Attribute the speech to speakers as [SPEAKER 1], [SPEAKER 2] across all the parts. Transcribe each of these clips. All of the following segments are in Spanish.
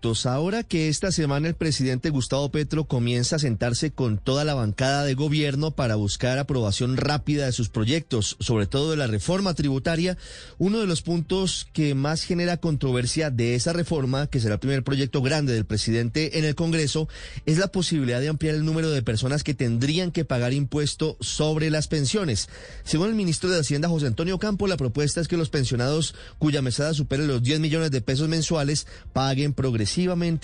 [SPEAKER 1] Ahora que esta semana el presidente Gustavo Petro comienza a sentarse con toda la bancada de gobierno para buscar aprobación rápida de sus proyectos, sobre todo de la reforma tributaria, uno de los puntos que más genera controversia de esa reforma, que será el primer proyecto grande del presidente en el Congreso, es la posibilidad de ampliar el número de personas que tendrían que pagar impuesto sobre las pensiones. Según el ministro de Hacienda, José Antonio Campo, la propuesta es que los pensionados cuya mesada supere los 10 millones de pesos mensuales paguen progresivamente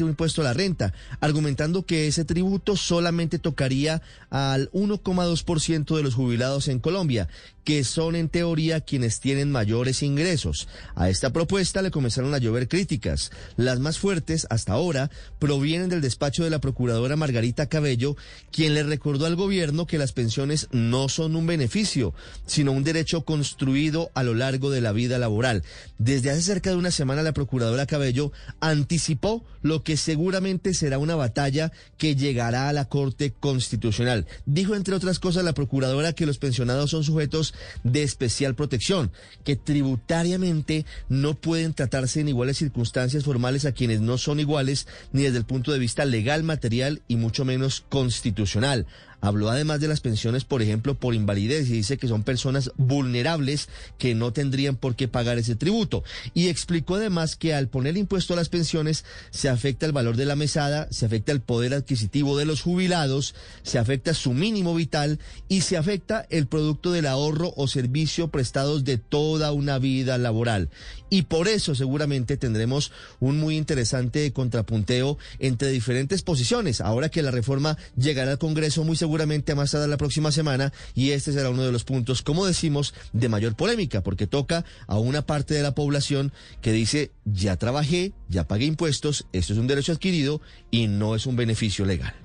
[SPEAKER 1] un impuesto a la renta, argumentando que ese tributo solamente tocaría al 1,2% de los jubilados en Colombia, que son en teoría quienes tienen mayores ingresos. A esta propuesta le comenzaron a llover críticas. Las más fuertes hasta ahora provienen del despacho de la procuradora Margarita Cabello, quien le recordó al gobierno que las pensiones no son un beneficio, sino un derecho construido a lo largo de la vida laboral. Desde hace cerca de una semana la procuradora Cabello anticipó lo que seguramente será una batalla que llegará a la Corte Constitucional. Dijo, entre otras cosas, la procuradora que los pensionados son sujetos de especial protección, que tributariamente no pueden tratarse en iguales circunstancias formales a quienes no son iguales ni desde el punto de vista legal, material y mucho menos constitucional. Habló además de las pensiones, por ejemplo, por invalidez y dice que son personas vulnerables que no tendrían por qué pagar ese tributo. Y explicó además que al poner impuesto a las pensiones se afecta el valor de la mesada, se afecta el poder adquisitivo de los jubilados, se afecta su mínimo vital y se afecta el producto del ahorro o servicio prestados de toda una vida laboral. Y por eso seguramente tendremos un muy interesante contrapunteo entre diferentes posiciones. Ahora que la reforma llegará al Congreso muy seguro seguramente a más tarde la próxima semana y este será uno de los puntos, como decimos, de mayor polémica, porque toca a una parte de la población que dice, ya trabajé, ya pagué impuestos, esto es un derecho adquirido y no es un beneficio legal.